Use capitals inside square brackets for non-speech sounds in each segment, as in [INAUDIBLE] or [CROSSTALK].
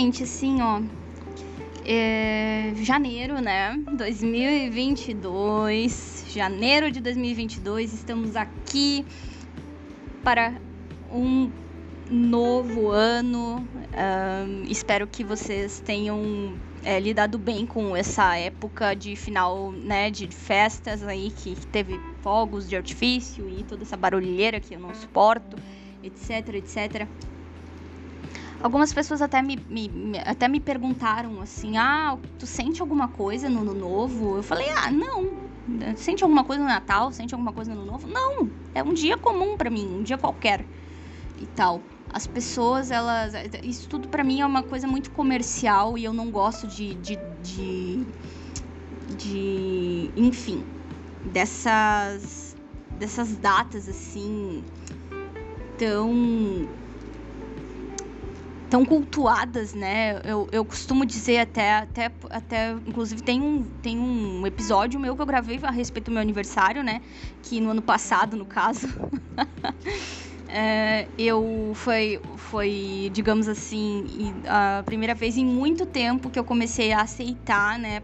gente, assim, ó. É, janeiro, né? 2022. Janeiro de 2022. Estamos aqui para um novo ano. Um, espero que vocês tenham é, lidado bem com essa época de final, né, de festas aí que teve fogos de artifício e toda essa barulheira que eu não suporto, etc, etc. Algumas pessoas até me, me, até me perguntaram assim: ah, tu sente alguma coisa no ano novo? Eu falei: ah, não. Sente alguma coisa no Natal? Sente alguma coisa no ano novo? Não. É um dia comum para mim, um dia qualquer e tal. As pessoas, elas. Isso tudo para mim é uma coisa muito comercial e eu não gosto de. de, de, de enfim, dessas. dessas datas assim. tão tão cultuadas, né? Eu, eu costumo dizer até, até, até, inclusive tem um, tem um episódio meu que eu gravei a respeito do meu aniversário, né? Que no ano passado, no caso, [LAUGHS] é, eu foi, foi, digamos assim, a primeira vez em muito tempo que eu comecei a aceitar, né?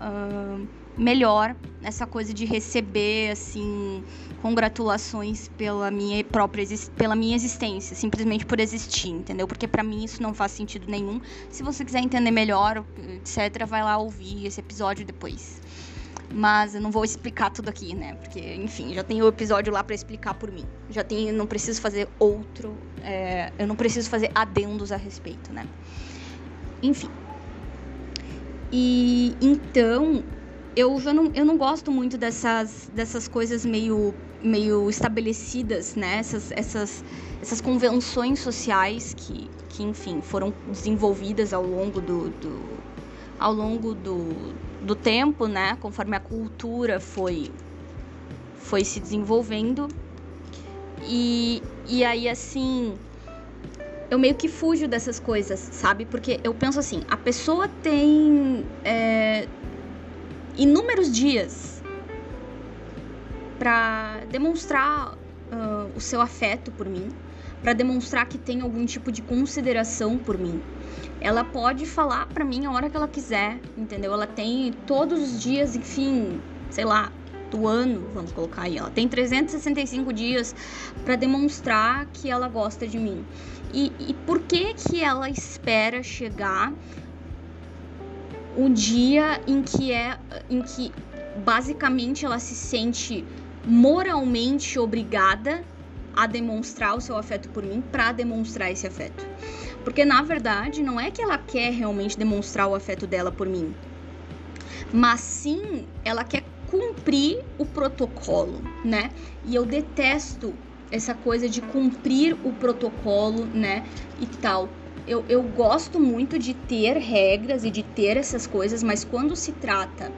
Uh, melhor essa coisa de receber assim congratulações pela minha própria pela minha existência, simplesmente por existir, entendeu? Porque para mim isso não faz sentido nenhum. Se você quiser entender melhor, etc, vai lá ouvir esse episódio depois. Mas eu não vou explicar tudo aqui, né? Porque, enfim, já tem o episódio lá para explicar por mim. Já tem, não preciso fazer outro, é, eu não preciso fazer adendos a respeito, né? Enfim. E então eu já não, eu não gosto muito dessas, dessas coisas meio, meio estabelecidas, né? Essas, essas, essas convenções sociais que, que, enfim, foram desenvolvidas ao longo do, do ao longo do, do tempo, né? Conforme a cultura foi, foi se desenvolvendo. E, e aí, assim, eu meio que fujo dessas coisas, sabe? Porque eu penso assim, a pessoa tem... É, inúmeros dias para demonstrar uh, o seu afeto por mim, para demonstrar que tem algum tipo de consideração por mim. Ela pode falar para mim a hora que ela quiser, entendeu? Ela tem todos os dias, enfim, sei lá, do ano, vamos colocar aí, ela tem 365 dias para demonstrar que ela gosta de mim. E, e por que que ela espera chegar o dia em que é em que basicamente ela se sente moralmente obrigada a demonstrar o seu afeto por mim para demonstrar esse afeto. Porque na verdade não é que ela quer realmente demonstrar o afeto dela por mim, mas sim ela quer cumprir o protocolo, né? E eu detesto essa coisa de cumprir o protocolo, né? E tal eu, eu gosto muito de ter regras e de ter essas coisas, mas quando se trata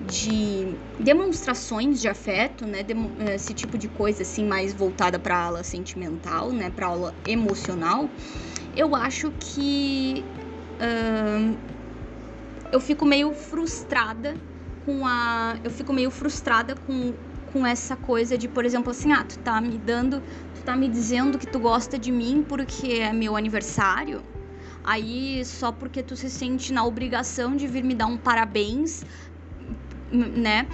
de demonstrações de afeto, né, esse tipo de coisa assim mais voltada para aula sentimental, né, para aula emocional, eu acho que uh, eu fico meio frustrada com a, eu fico meio frustrada com com essa coisa de, por exemplo, assim, ah, tu tá me dando, tu tá me dizendo que tu gosta de mim porque é meu aniversário, aí só porque tu se sente na obrigação de vir me dar um parabéns, né?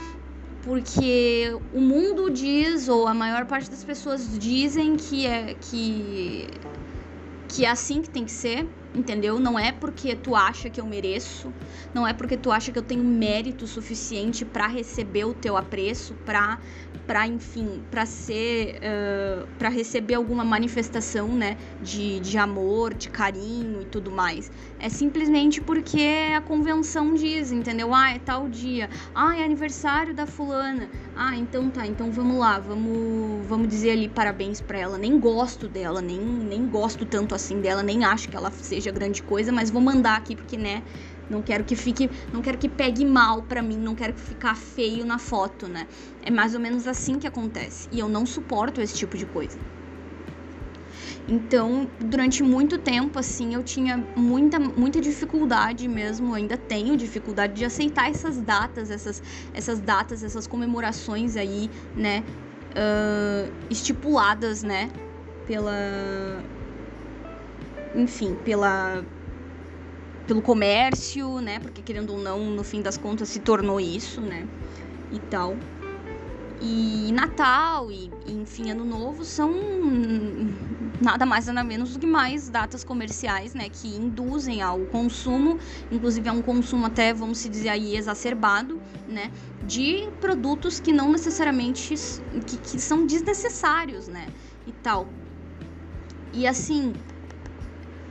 Porque o mundo diz, ou a maior parte das pessoas dizem que é que, que é assim que tem que ser, entendeu? Não é porque tu acha que eu mereço, não é porque tu acha que eu tenho mérito suficiente para receber o teu apreço, para para enfim, para ser, uh, para receber alguma manifestação, né, de, de amor, de carinho e tudo mais. É simplesmente porque a convenção diz, entendeu? Ah, é tal dia. Ah, é aniversário da fulana. Ah, então tá, então vamos lá, vamos, vamos dizer ali parabéns para ela. Nem gosto dela, nem, nem gosto tanto assim dela, nem acho que ela seja grande coisa, mas vou mandar aqui porque, né, não quero que fique, não quero que pegue mal para mim, não quero que ficar feio na foto, né? É mais ou menos assim que acontece. E eu não suporto esse tipo de coisa. Então, durante muito tempo, assim, eu tinha muita, muita dificuldade mesmo, ainda tenho dificuldade de aceitar essas datas, essas, essas datas, essas comemorações aí, né, uh, estipuladas, né, pela, enfim, pela pelo comércio, né? Porque querendo ou não, no fim das contas se tornou isso, né? E tal. E Natal e, enfim, Ano Novo são nada mais nada menos do que mais datas comerciais, né, que induzem ao consumo, inclusive é um consumo até, vamos se dizer aí, exacerbado, né, de produtos que não necessariamente, que, que são desnecessários, né, e tal. E assim,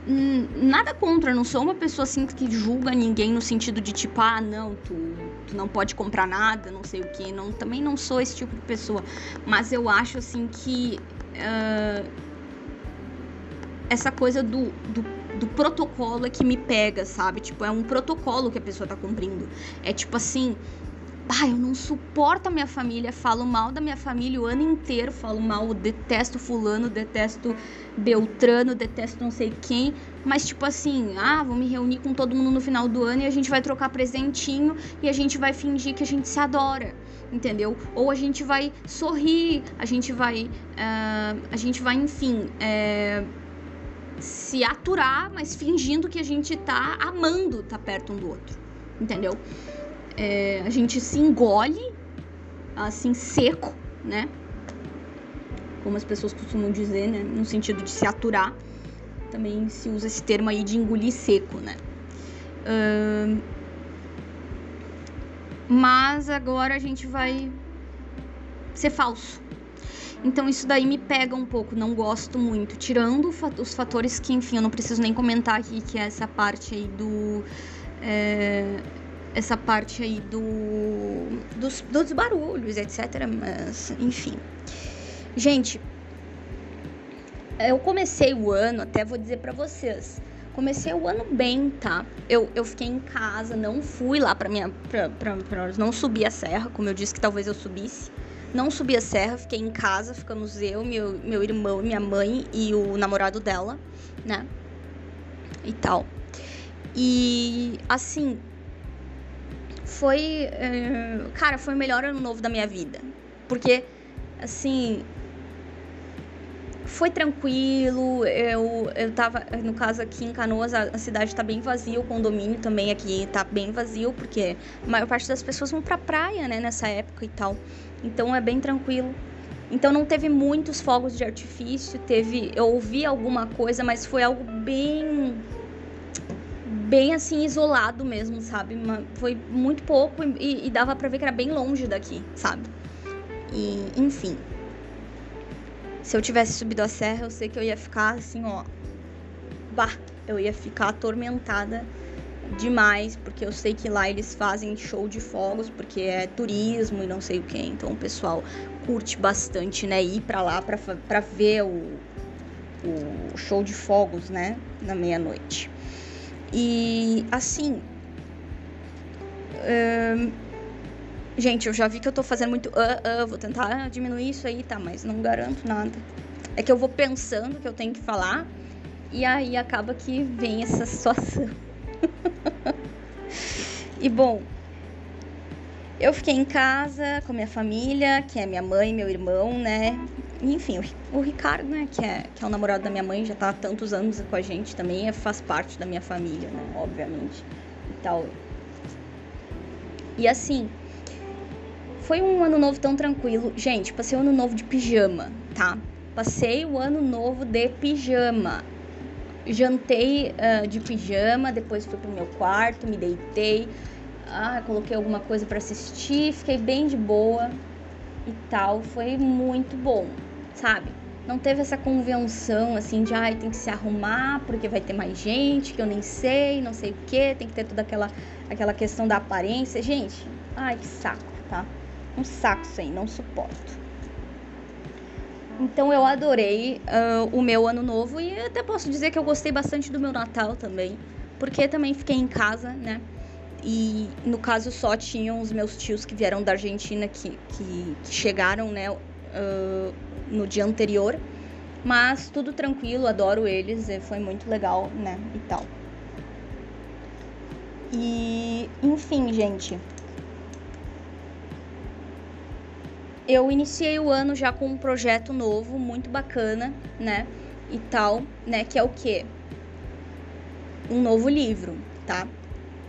nada contra, não sou uma pessoa assim que julga ninguém no sentido de tipo, ah, não, tu, tu não pode comprar nada, não sei o que, não, também não sou esse tipo de pessoa, mas eu acho assim que uh, essa coisa do, do, do, protocolo é que me pega, sabe? Tipo, é um protocolo que a pessoa tá cumprindo. É tipo assim, ah, eu não suporto a minha família, falo mal da minha família o ano inteiro, falo mal, detesto fulano, detesto Beltrano, detesto não sei quem, mas tipo assim, ah, vou me reunir com todo mundo no final do ano e a gente vai trocar presentinho e a gente vai fingir que a gente se adora, entendeu? Ou a gente vai sorrir, a gente vai, uh, a gente vai, enfim, é, se aturar, mas fingindo que a gente tá amando tá perto um do outro, entendeu? É, a gente se engole, assim, seco, né? Como as pessoas costumam dizer, né? No sentido de se aturar. Também se usa esse termo aí de engolir seco, né? Uh, mas agora a gente vai ser falso. Então isso daí me pega um pouco, não gosto muito. Tirando os fatores que, enfim, eu não preciso nem comentar aqui, que é essa parte aí do. É, essa parte aí do, dos, dos barulhos, etc. Mas, enfim. Gente, eu comecei o ano, até vou dizer para vocês, comecei o ano bem, tá? Eu, eu fiquei em casa, não fui lá pra minha. Pra, pra, pra, não subi a serra, como eu disse que talvez eu subisse. Não subi a serra, fiquei em casa, ficamos eu, meu, meu irmão, minha mãe e o namorado dela, né? E tal. E assim, foi. Uh, cara, foi o melhor ano novo da minha vida. Porque, assim. Foi tranquilo, eu, eu tava, no caso aqui em Canoas, a, a cidade tá bem vazia, o condomínio também aqui tá bem vazio, porque a maior parte das pessoas vão pra praia, né, nessa época e tal. Então é bem tranquilo. Então não teve muitos fogos de artifício, teve, eu ouvi alguma coisa, mas foi algo bem bem assim isolado mesmo, sabe? Foi muito pouco e, e dava para ver que era bem longe daqui, sabe? E enfim. Se eu tivesse subido a serra, eu sei que eu ia ficar assim, ó. Bah, eu ia ficar atormentada demais, porque eu sei que lá eles fazem show de fogos, porque é turismo e não sei o que. Então o pessoal curte bastante, né? Ir pra lá pra, pra ver o, o show de fogos, né? Na meia-noite. E assim. gente, eu já vi que eu tô fazendo muito. Uh, uh, vou tentar diminuir isso aí, tá? Mas não garanto nada. É que eu vou pensando que eu tenho que falar. E aí acaba que vem essa situação. [LAUGHS] e bom, eu fiquei em casa com minha família, que é minha mãe, meu irmão, né? Enfim, o, Ricardo, né, que é, que é o namorado da minha mãe, já tá há tantos anos com a gente também, é, faz parte da minha família, né, obviamente, e tal. E assim, foi um ano novo tão tranquilo. Gente, passei o ano novo de pijama, tá? Passei o ano novo de pijama. Jantei uh, de pijama, depois fui pro meu quarto, me deitei, ah, coloquei alguma coisa para assistir, fiquei bem de boa e tal. Foi muito bom sabe? Não teve essa convenção assim de ai, tem que se arrumar porque vai ter mais gente, que eu nem sei, não sei o que, tem que ter toda aquela, aquela questão da aparência. Gente, ai que saco, tá? Um saco isso aí, não suporto. Então eu adorei uh, o meu ano novo e até posso dizer que eu gostei bastante do meu Natal também, porque também fiquei em casa, né? E no caso só tinham os meus tios que vieram da Argentina que, que, que chegaram, né? Uh, no dia anterior. Mas tudo tranquilo, adoro eles, foi muito legal, né? E tal. E, enfim, gente. Eu iniciei o ano já com um projeto novo, muito bacana, né? E tal, né? Que é o quê? Um novo livro. tá?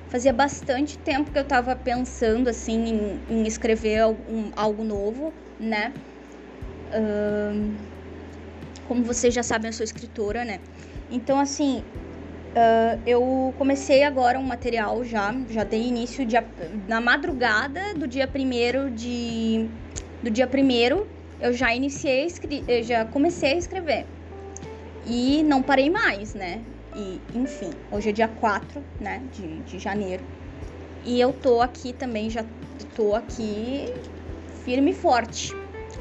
Fazia bastante tempo que eu tava pensando, assim, em, em escrever algum, algo novo, né? Como vocês já sabem, eu sou escritora, né? Então, assim, uh, eu comecei agora um material já, já dei início na madrugada do dia primeiro de... Do dia primeiro, eu já iniciei, já comecei a escrever. E não parei mais, né? E, enfim, hoje é dia 4, né, de, de janeiro. E eu tô aqui também, já tô aqui firme e forte.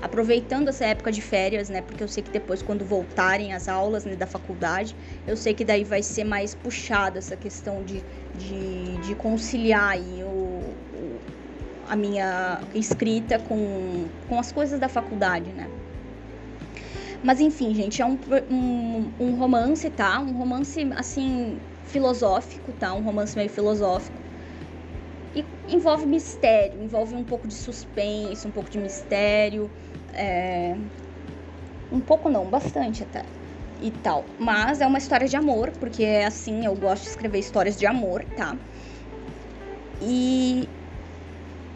Aproveitando essa época de férias, né? Porque eu sei que depois, quando voltarem as aulas né, da faculdade, eu sei que daí vai ser mais puxada essa questão de, de, de conciliar aí o, o, a minha escrita com, com as coisas da faculdade, né? Mas enfim, gente, é um, um, um romance, tá? Um romance, assim, filosófico, tá? Um romance meio filosófico. E envolve mistério, envolve um pouco de suspense, um pouco de mistério. É... Um pouco não, bastante até. E tal. Mas é uma história de amor, porque é assim, eu gosto de escrever histórias de amor, tá? E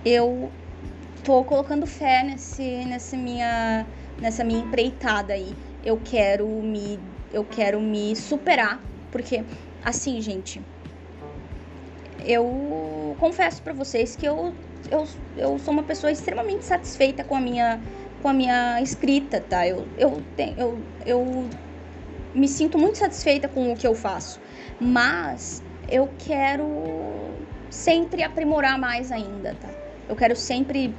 eu tô colocando fé nesse, nessa minha nessa minha empreitada aí. Eu quero me eu quero me superar, porque assim, gente, eu confesso para vocês que eu, eu, eu sou uma pessoa extremamente satisfeita com a minha com a minha escrita, tá? Eu, eu, eu, eu me sinto muito satisfeita com o que eu faço, mas eu quero sempre aprimorar mais ainda, tá? Eu quero sempre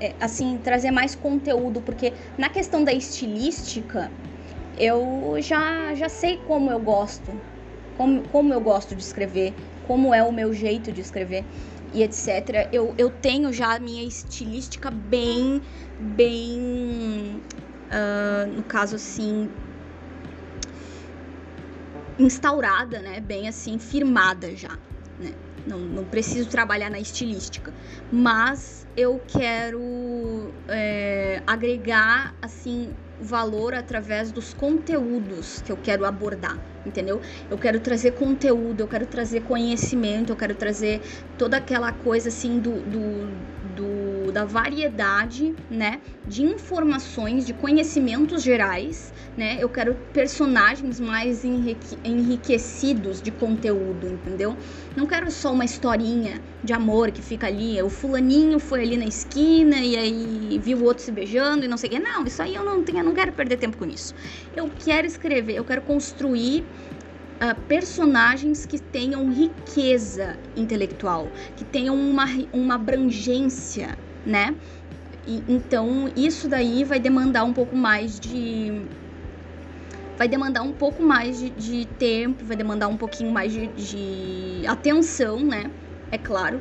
é, assim, trazer mais conteúdo, porque na questão da estilística, eu já, já sei como eu gosto, como, como eu gosto de escrever, como é o meu jeito de escrever e etc. Eu, eu tenho já a minha estilística bem, bem, uh, no caso assim, instaurada, né? Bem assim, firmada já, né? Não, não preciso trabalhar na estilística, mas eu quero é, agregar assim valor através dos conteúdos que eu quero abordar, entendeu? Eu quero trazer conteúdo, eu quero trazer conhecimento, eu quero trazer toda aquela coisa assim do, do, da variedade, né, de informações, de conhecimentos gerais, né? Eu quero personagens mais enrique enriquecidos de conteúdo, entendeu? Não quero só uma historinha de amor que fica ali, o fulaninho foi ali na esquina e aí viu o outro se beijando e não sei o que. Não, isso aí eu não tenho, eu não quero perder tempo com isso. Eu quero escrever, eu quero construir Uh, personagens que tenham riqueza intelectual, que tenham uma, uma abrangência, né? E, então, isso daí vai demandar um pouco mais de. Vai demandar um pouco mais de, de tempo, vai demandar um pouquinho mais de, de atenção, né? É claro.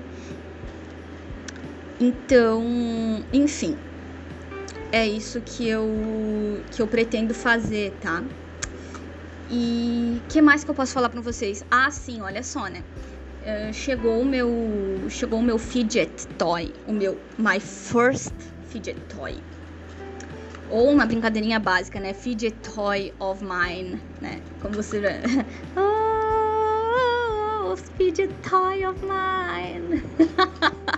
Então, enfim, é isso que eu que eu pretendo fazer, tá? E que mais que eu posso falar para vocês? Ah, sim, olha só, né? Uh, chegou o meu chegou o meu fidget toy, o meu my first fidget toy. Ou uma brincadeirinha básica, né? Fidget toy of mine, né? Como você [LAUGHS] oh, fidget toy of mine. [LAUGHS]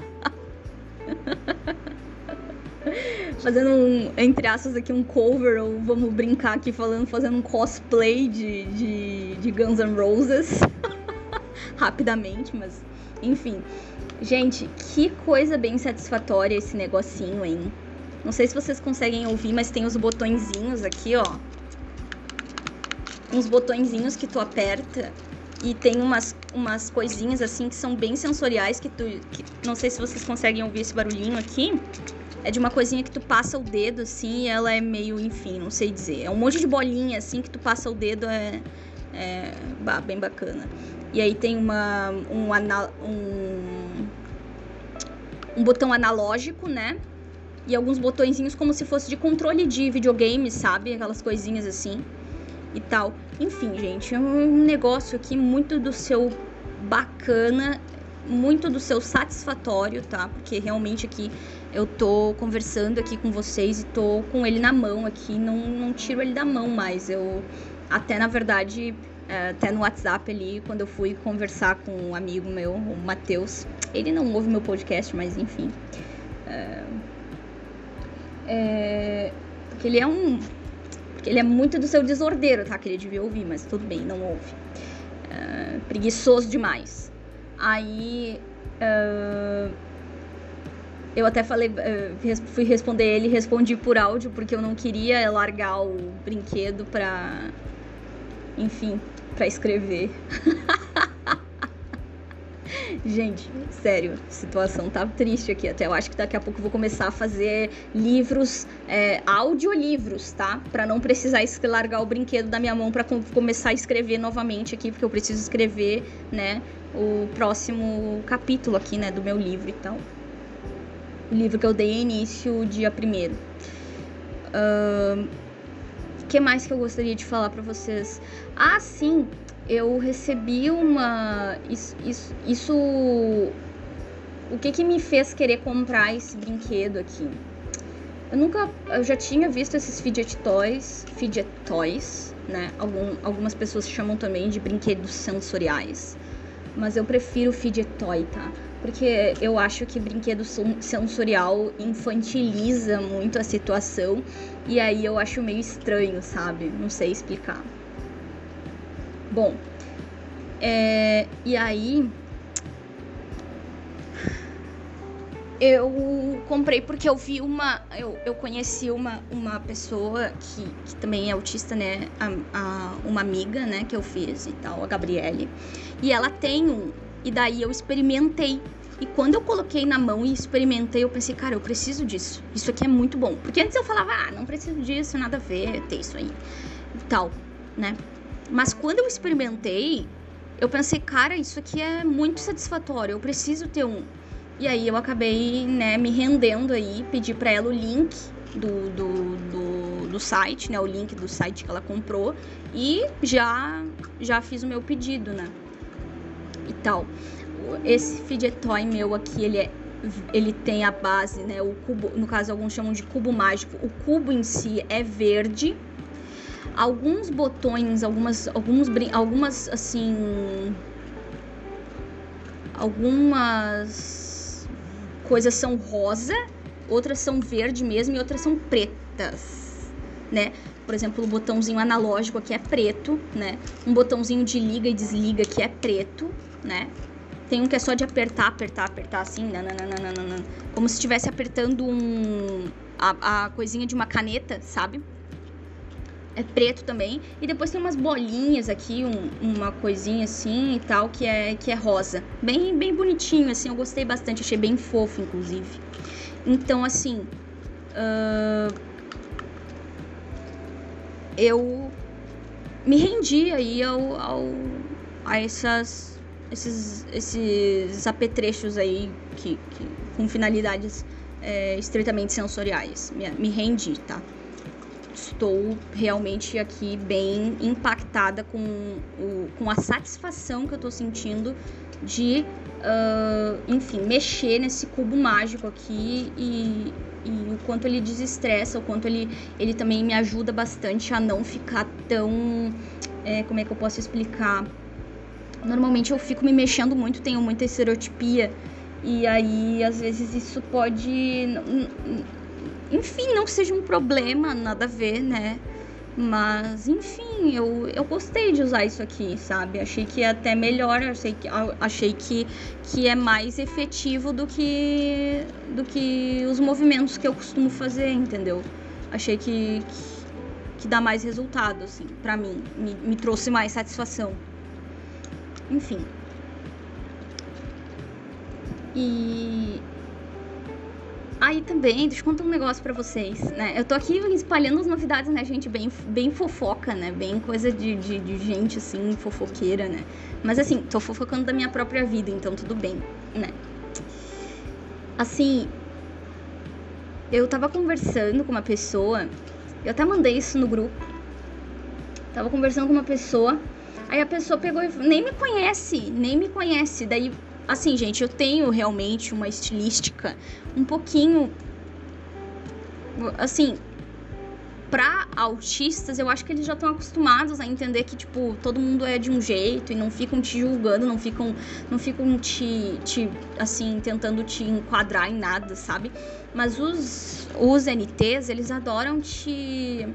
fazendo um, entre aspas aqui, um cover, ou vamos brincar aqui falando, fazendo um cosplay de, de, de Guns N' Roses. [LAUGHS] Rapidamente, mas enfim. Gente, que coisa bem satisfatória esse negocinho, hein? Não sei se vocês conseguem ouvir, mas tem os botõezinhos aqui, ó. Uns botõezinhos que tu aperta e tem umas, umas coisinhas assim que são bem sensoriais que tu. Que, não sei se vocês conseguem ouvir esse barulhinho aqui. É de uma coisinha que tu passa o dedo, assim, e ela é meio, enfim, não sei dizer. É um monte de bolinha, assim, que tu passa o dedo, é, é bem bacana. E aí tem uma, um, um, um botão analógico, né? E alguns botõezinhos como se fosse de controle de videogame, sabe? Aquelas coisinhas assim e tal. Enfim, gente, é um negócio aqui muito do seu bacana, muito do seu satisfatório, tá? Porque realmente aqui eu tô conversando aqui com vocês e tô com ele na mão aqui, não, não tiro ele da mão mais. Eu até na verdade até no WhatsApp ali, quando eu fui conversar com um amigo meu, o Matheus. Ele não ouve meu podcast, mas enfim. É, é, porque ele é um. Ele é muito do seu desordeiro, tá? Que ele devia ouvir, mas tudo bem, não ouve. É, preguiçoso demais. Aí. Uh, eu até falei, uh, fui responder ele, respondi por áudio, porque eu não queria largar o brinquedo pra. Enfim, pra escrever. [LAUGHS] Gente, sério, situação tá triste aqui. Até eu acho que daqui a pouco eu vou começar a fazer livros, é, audiolivros, tá? Pra não precisar largar o brinquedo da minha mão pra começar a escrever novamente aqui, porque eu preciso escrever, né, o próximo capítulo aqui, né, do meu livro e tal. O livro que eu dei início dia primeiro. Uh, que mais que eu gostaria de falar para vocês? Ah, sim, eu recebi uma. Isso. isso, o que, que me fez querer comprar esse brinquedo aqui? Eu nunca. Eu já tinha visto esses fidget toys. Fidget toys, né? Algum, algumas pessoas chamam também de brinquedos sensoriais. Mas eu prefiro fidget toy, tá? Porque eu acho que brinquedo sensorial infantiliza muito a situação. E aí eu acho meio estranho, sabe? Não sei explicar. Bom, é, e aí eu comprei porque eu vi uma. Eu, eu conheci uma, uma pessoa que, que também é autista, né? A, a, uma amiga, né? Que eu fiz e tal, a Gabriele. E ela tem um. E daí eu experimentei. E quando eu coloquei na mão e experimentei, eu pensei, cara, eu preciso disso. Isso aqui é muito bom. Porque antes eu falava, ah, não preciso disso, nada a ver, ter isso aí. E tal, né? Mas quando eu experimentei, eu pensei, cara, isso aqui é muito satisfatório, eu preciso ter um. E aí eu acabei, né, me rendendo aí, pedi para ela o link do, do, do, do, site, né, o link do site que ela comprou e já já fiz o meu pedido, né? E tal. Esse fidget toy meu aqui, ele é ele tem a base, né, o cubo, no caso alguns chamam de cubo mágico. O cubo em si é verde, alguns botões, algumas, alguns, algumas assim, algumas coisas são rosa, outras são verde mesmo e outras são pretas, né? Por exemplo, o botãozinho analógico aqui é preto, né? Um botãozinho de liga e desliga que é preto, né? Tem um que é só de apertar, apertar, apertar assim, nananana, como se estivesse apertando um a, a coisinha de uma caneta, sabe? é preto também. E depois tem umas bolinhas aqui, um, uma coisinha assim e tal, que é, que é rosa. Bem, bem bonitinho, assim, eu gostei bastante, achei bem fofo, inclusive. Então, assim. Uh, eu me rendi aí ao, ao, a essas, esses, esses apetrechos aí que, que com finalidades é, estritamente sensoriais. Me, me rendi, tá? estou realmente aqui bem impactada com, o, com a satisfação que eu estou sentindo de, uh, enfim, mexer nesse cubo mágico aqui e, e o quanto ele desestressa, o quanto ele, ele também me ajuda bastante a não ficar tão. É, como é que eu posso explicar? Normalmente eu fico me mexendo muito, tenho muita estereotipia. E aí, às vezes, isso pode enfim, não seja um problema, nada a ver, né? Mas, enfim, eu, eu gostei de usar isso aqui, sabe? Achei que é até melhor, achei que, achei que, que é mais efetivo do que, do que os movimentos que eu costumo fazer, entendeu? Achei que, que, que dá mais resultado, assim, pra mim. Me, me trouxe mais satisfação. Enfim. E Aí também, deixa eu contar um negócio para vocês, né? Eu tô aqui espalhando as novidades, né, gente? Bem, bem fofoca, né? Bem coisa de, de, de, gente, assim, fofoqueira, né? Mas assim, tô fofocando da minha própria vida, então tudo bem, né? Assim, eu tava conversando com uma pessoa, eu até mandei isso no grupo. Tava conversando com uma pessoa, aí a pessoa pegou e nem me conhece, nem me conhece. Daí assim, gente, eu tenho realmente uma estilística um pouquinho. Assim. para autistas, eu acho que eles já estão acostumados a entender que, tipo, todo mundo é de um jeito e não ficam te julgando, não ficam, não ficam te, te assim, tentando te enquadrar em nada, sabe? Mas os, os NTs, eles adoram te.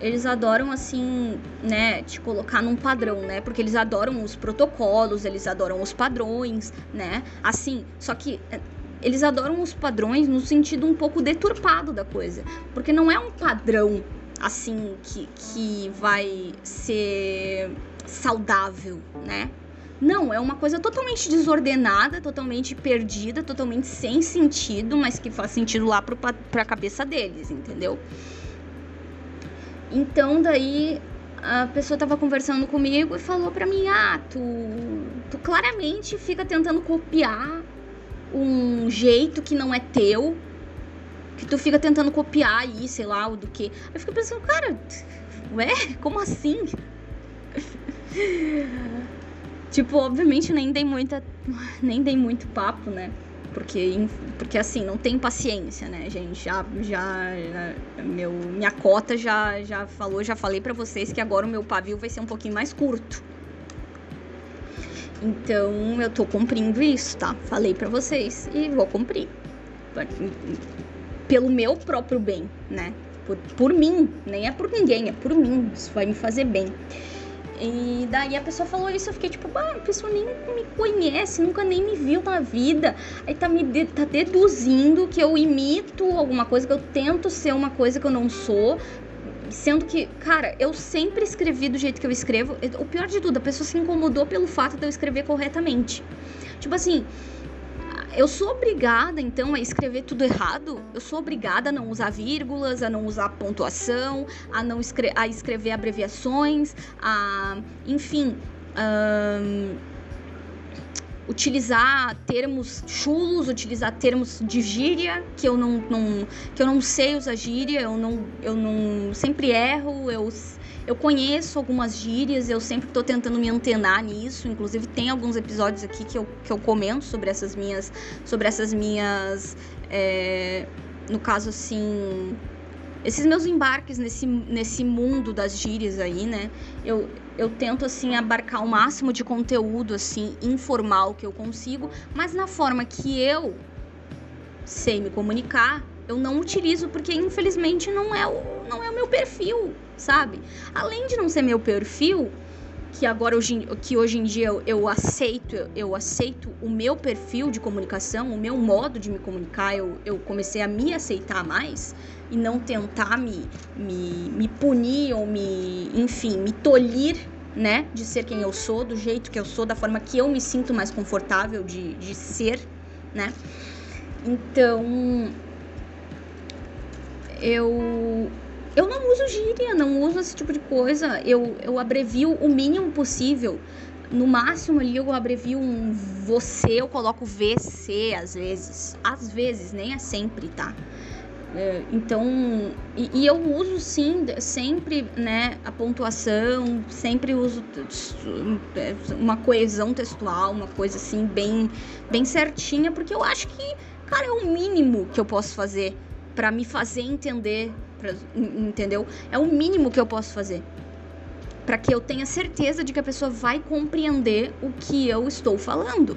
Eles adoram, assim, né, te colocar num padrão, né? Porque eles adoram os protocolos, eles adoram os padrões, né? Assim, só que eles adoram os padrões no sentido um pouco deturpado da coisa. Porque não é um padrão assim que, que vai ser saudável, né? Não, é uma coisa totalmente desordenada, totalmente perdida, totalmente sem sentido, mas que faz sentido lá pro, pra cabeça deles, entendeu? Então, daí a pessoa tava conversando comigo e falou pra mim: Ah, tu, tu claramente fica tentando copiar um jeito que não é teu, que tu fica tentando copiar aí, sei lá, o do que. Eu fico pensando, cara, ué, como assim? [LAUGHS] tipo, obviamente nem dei muita. Nem dei muito papo, né? Porque, porque assim, não tem paciência, né, gente? Já, já, meu, minha cota já, já falou, já falei para vocês que agora o meu pavio vai ser um pouquinho mais curto. Então eu tô cumprindo isso, tá? Falei para vocês e vou cumprir. Pelo meu próprio bem, né? Por, por mim, nem é por ninguém, é por mim. Isso vai me fazer bem. E daí a pessoa falou isso, eu fiquei tipo, a pessoa nem me conhece, nunca nem me viu na vida. Aí tá me de, tá deduzindo que eu imito alguma coisa, que eu tento ser uma coisa que eu não sou, Sendo que, cara, eu sempre escrevi do jeito que eu escrevo. O pior de tudo, a pessoa se incomodou pelo fato de eu escrever corretamente. Tipo assim, eu sou obrigada, então, a escrever tudo errado. Eu sou obrigada a não usar vírgulas, a não usar pontuação, a não escre a escrever abreviações, a. Enfim. Utilizar termos chulos, utilizar termos de gíria, que eu não, não, que eu não sei usar gíria, eu não, eu não sempre erro, eu, eu conheço algumas gírias, eu sempre estou tentando me antenar nisso, inclusive tem alguns episódios aqui que eu, que eu comento sobre essas minhas, sobre essas minhas, é, no caso assim, esses meus embarques nesse, nesse mundo das gírias aí, né, eu, eu tento assim abarcar o máximo de conteúdo assim informal que eu consigo, mas na forma que eu sei me comunicar, eu não utilizo porque infelizmente não é o não é o meu perfil, sabe? Além de não ser meu perfil, que agora hoje, que hoje em dia eu, eu aceito, eu aceito o meu perfil de comunicação, o meu modo de me comunicar, eu, eu comecei a me aceitar mais e não tentar me, me, me punir ou me, enfim, me tolir, né, de ser quem eu sou, do jeito que eu sou, da forma que eu me sinto mais confortável de, de ser, né? Então, eu eu não uso gíria, não uso esse tipo de coisa. Eu, eu abrevio o mínimo possível. No máximo ali eu abrevio um você, eu coloco VC às vezes. Às vezes, nem é sempre, tá? É, então, e, e, eu uso sim, sempre, né, a pontuação, sempre uso uma coesão textual, uma coisa assim bem, bem certinha, porque eu acho que, cara, é o mínimo que eu posso fazer para me fazer entender, pra, entendeu? É o mínimo que eu posso fazer para que eu tenha certeza de que a pessoa vai compreender o que eu estou falando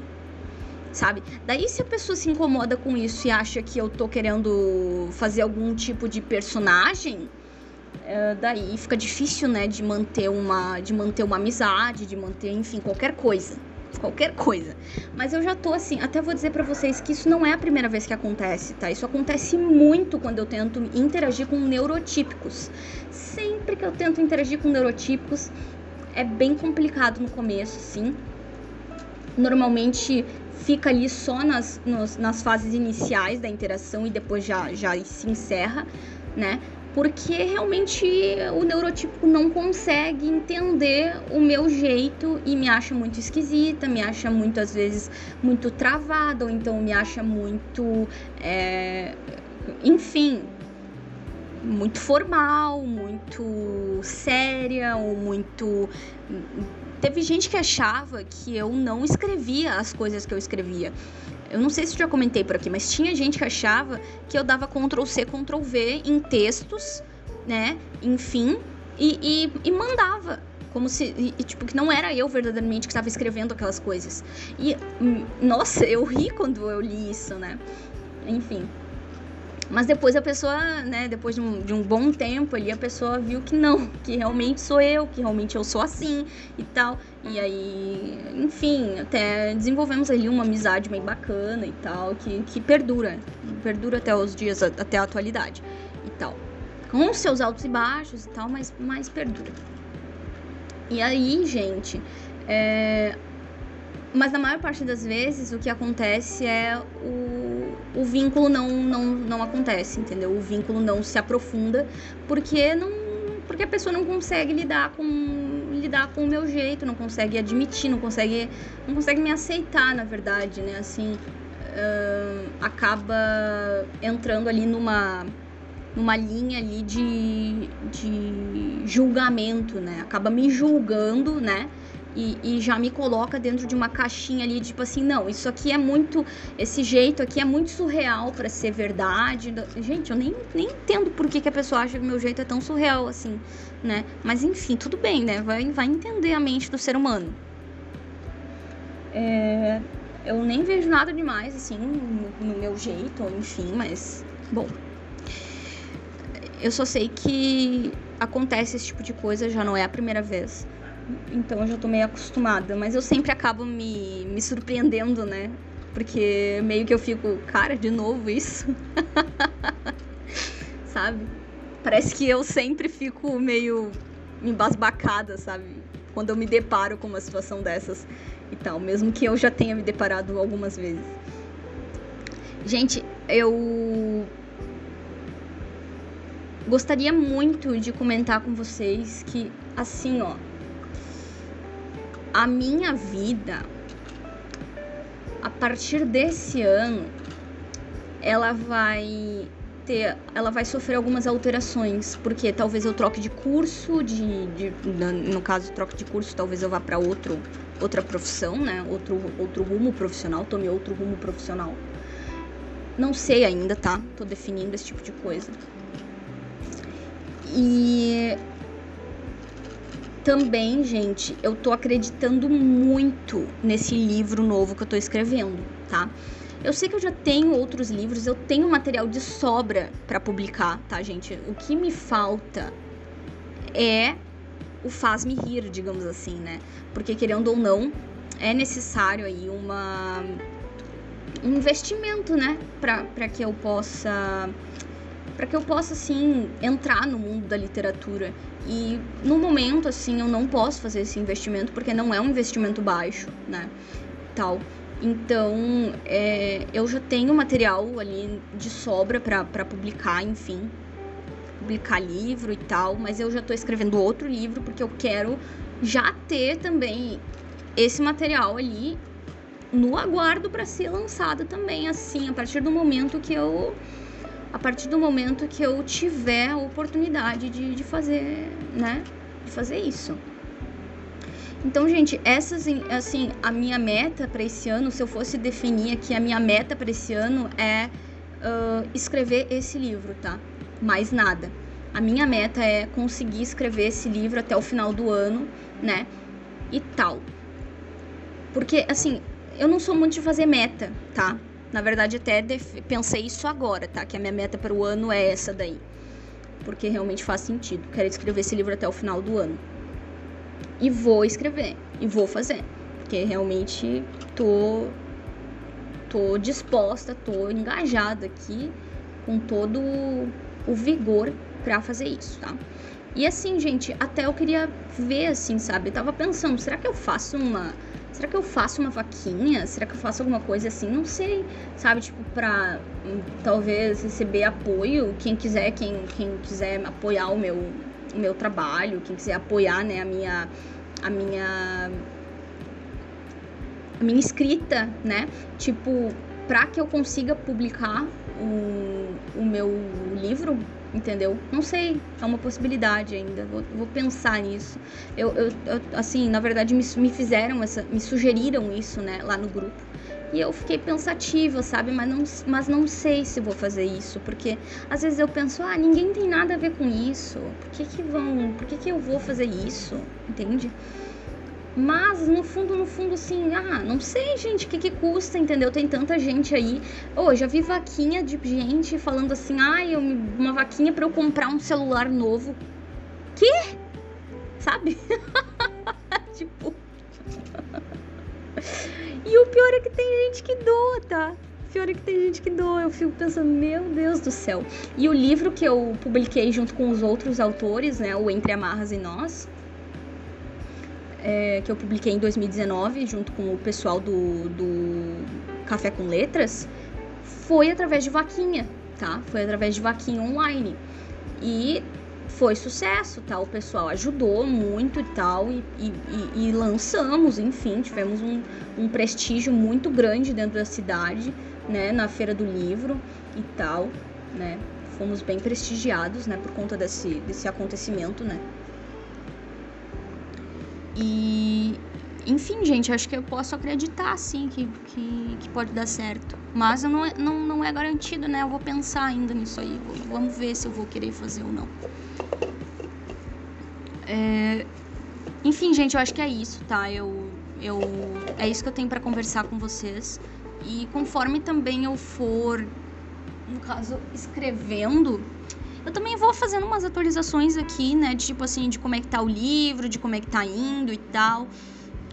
sabe? Daí se a pessoa se incomoda com isso e acha que eu tô querendo fazer algum tipo de personagem, é, daí fica difícil, né, de manter uma de manter uma amizade, de manter, enfim, qualquer coisa. Qualquer coisa. Mas eu já tô assim, até vou dizer para vocês que isso não é a primeira vez que acontece, tá? Isso acontece muito quando eu tento interagir com neurotípicos. Sempre que eu tento interagir com neurotípicos, é bem complicado no começo, sim. Normalmente fica ali só nas, nos, nas fases iniciais da interação e depois já, já se encerra, né? Porque realmente o neurotípico não consegue entender o meu jeito e me acha muito esquisita, me acha muitas vezes muito travada, ou então me acha muito. É, enfim, muito formal, muito séria, ou muito Teve gente que achava que eu não escrevia as coisas que eu escrevia. Eu não sei se já comentei por aqui, mas tinha gente que achava que eu dava Ctrl C, Ctrl V em textos né? Enfim, e, e, e mandava. Como se, e, tipo, que não era eu verdadeiramente que estava escrevendo aquelas coisas. E, hum, nossa, eu ri quando eu li isso, né? Enfim. Mas depois a pessoa, né, depois de um, de um, bom tempo ali, a pessoa viu que não, [LAUGHS] que realmente sou eu, que realmente eu sou assim e tal. E aí, enfim, até desenvolvemos ali uma amizade bem bacana e tal, que, que perdura, perdura até os dias, até a atualidade e tal. Com seus altos e baixos e tal, mas, mas perdura. E aí, gente, é... mas na maior parte das vezes o que acontece é o, o vínculo não, não, não acontece, entendeu? O vínculo não se aprofunda porque não porque a pessoa não consegue lidar com lidar com o meu jeito, não consegue admitir, não consegue não consegue me aceitar, na verdade, né? Assim, uh, acaba entrando ali numa numa linha ali de, de julgamento, né? Acaba me julgando, né? E, e, já me coloca dentro de uma caixinha ali, tipo assim, não, isso aqui é muito. Esse jeito aqui é muito surreal para ser verdade. Gente, eu nem, nem entendo por que, que a pessoa acha que meu jeito é tão surreal assim, né? Mas enfim, tudo bem, né? Vai, vai entender a mente do ser humano. É, eu nem vejo nada demais, assim, no, no meu jeito, enfim, mas. Bom, eu só sei que acontece esse tipo de coisa, já não é a primeira vez. Então eu já tô meio acostumada. Mas eu sempre acabo me, me surpreendendo, né? Porque meio que eu fico, cara, de novo isso? [LAUGHS] sabe? Parece que eu sempre fico meio embasbacada, sabe? Quando eu me deparo com uma situação dessas e tal. Mesmo que eu já tenha me deparado algumas vezes. Gente, eu gostaria muito de comentar com vocês que, assim, ó, a minha vida, a partir desse ano, ela vai ter, ela vai sofrer algumas alterações, porque talvez eu troque de curso, de, de no caso troque de curso, talvez eu vá para outro, outra profissão, né? Outro, outro rumo profissional, tome outro rumo profissional. Não sei ainda, tá? Tô definindo esse tipo de coisa. E também, gente, eu tô acreditando muito nesse livro novo que eu tô escrevendo, tá? Eu sei que eu já tenho outros livros, eu tenho material de sobra para publicar, tá, gente? O que me falta é o faz-me rir, digamos assim, né? Porque querendo ou não, é necessário aí uma um investimento, né, para que eu possa para que eu possa assim entrar no mundo da literatura. E no momento assim eu não posso fazer esse investimento porque não é um investimento baixo, né? Tal. Então é, eu já tenho material ali de sobra para publicar, enfim, publicar livro e tal, mas eu já estou escrevendo outro livro porque eu quero já ter também esse material ali no aguardo para ser lançado também, assim, a partir do momento que eu a partir do momento que eu tiver a oportunidade de, de fazer, né? De fazer isso. Então, gente, essas, assim, a minha meta para esse ano, se eu fosse definir aqui, a minha meta para esse ano é uh, escrever esse livro, tá? Mais nada. A minha meta é conseguir escrever esse livro até o final do ano, né? E tal. Porque, assim, eu não sou muito de fazer meta, tá? Na verdade, até pensei isso agora, tá? Que a minha meta para o ano é essa daí. Porque realmente faz sentido. Quero escrever esse livro até o final do ano. E vou escrever. E vou fazer. Porque realmente tô. tô disposta, tô engajada aqui com todo o vigor para fazer isso, tá? E assim, gente, até eu queria ver assim, sabe? Eu tava pensando, será que eu faço uma será que eu faço uma vaquinha? Será que eu faço alguma coisa assim? Não sei, sabe? Tipo, pra hum, talvez receber apoio, quem quiser, quem, quem quiser apoiar o meu, o meu trabalho, quem quiser apoiar, né, a minha, a minha, a minha escrita, né? Tipo, pra que eu consiga publicar o, o meu livro, entendeu? Não sei, é uma possibilidade ainda. Vou, vou pensar nisso. Eu, eu, eu, assim, na verdade, me, me fizeram essa, me sugeriram isso, né, lá no grupo. E eu fiquei pensativa, sabe? Mas não, mas não sei se vou fazer isso, porque às vezes eu penso, ah, ninguém tem nada a ver com isso. Por que que vão, por que que eu vou fazer isso? Entende? Mas no fundo, no fundo, assim, ah, não sei, gente, o que, que custa, entendeu? Tem tanta gente aí. Ô, oh, já vi vaquinha de gente falando assim, ah, eu, uma vaquinha para eu comprar um celular novo. Que? Sabe? [LAUGHS] tipo. e o pior é que tem gente que doa, tá? Pior é que tem gente que doa. Eu fico pensando, meu Deus do céu. E o livro que eu publiquei junto com os outros autores, né? O Entre Amarras e Nós é, que eu publiquei em 2019, junto com o pessoal do, do Café com Letras, foi através de vaquinha, tá? Foi através de vaquinha online. E foi sucesso, tá? O pessoal ajudou muito e tal, e, e, e lançamos, enfim, tivemos um, um, prestígio muito grande dentro da cidade, né? Na Feira do Livro e tal, né? Fomos bem prestigiados, né? Por conta desse, desse acontecimento, né? E, enfim, gente, acho que eu posso acreditar, sim, que, que, que pode dar certo. Mas não, é, não, não é garantido, né? Eu vou pensar ainda nisso aí. Vamos ver se eu vou querer fazer ou não. É... Enfim, gente, eu acho que é isso, tá? Eu, eu, é isso que eu tenho para conversar com vocês. E conforme também eu for, no caso, escrevendo eu também vou fazendo umas atualizações aqui, né? Tipo assim, de como é que tá o livro, de como é que tá indo e tal.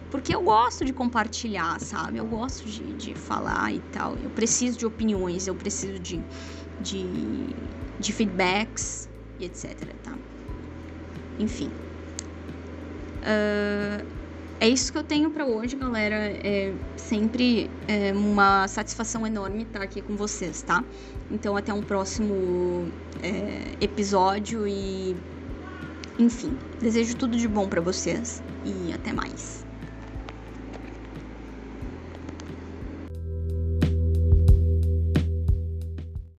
Porque eu gosto de compartilhar, sabe? Eu gosto de, de falar e tal. Eu preciso de opiniões, eu preciso de, de, de feedbacks e etc, tá? Enfim. Uh, é isso que eu tenho para hoje, galera. É sempre é uma satisfação enorme estar aqui com vocês, tá? Então, até um próximo é, episódio e. Enfim, desejo tudo de bom para vocês e até mais.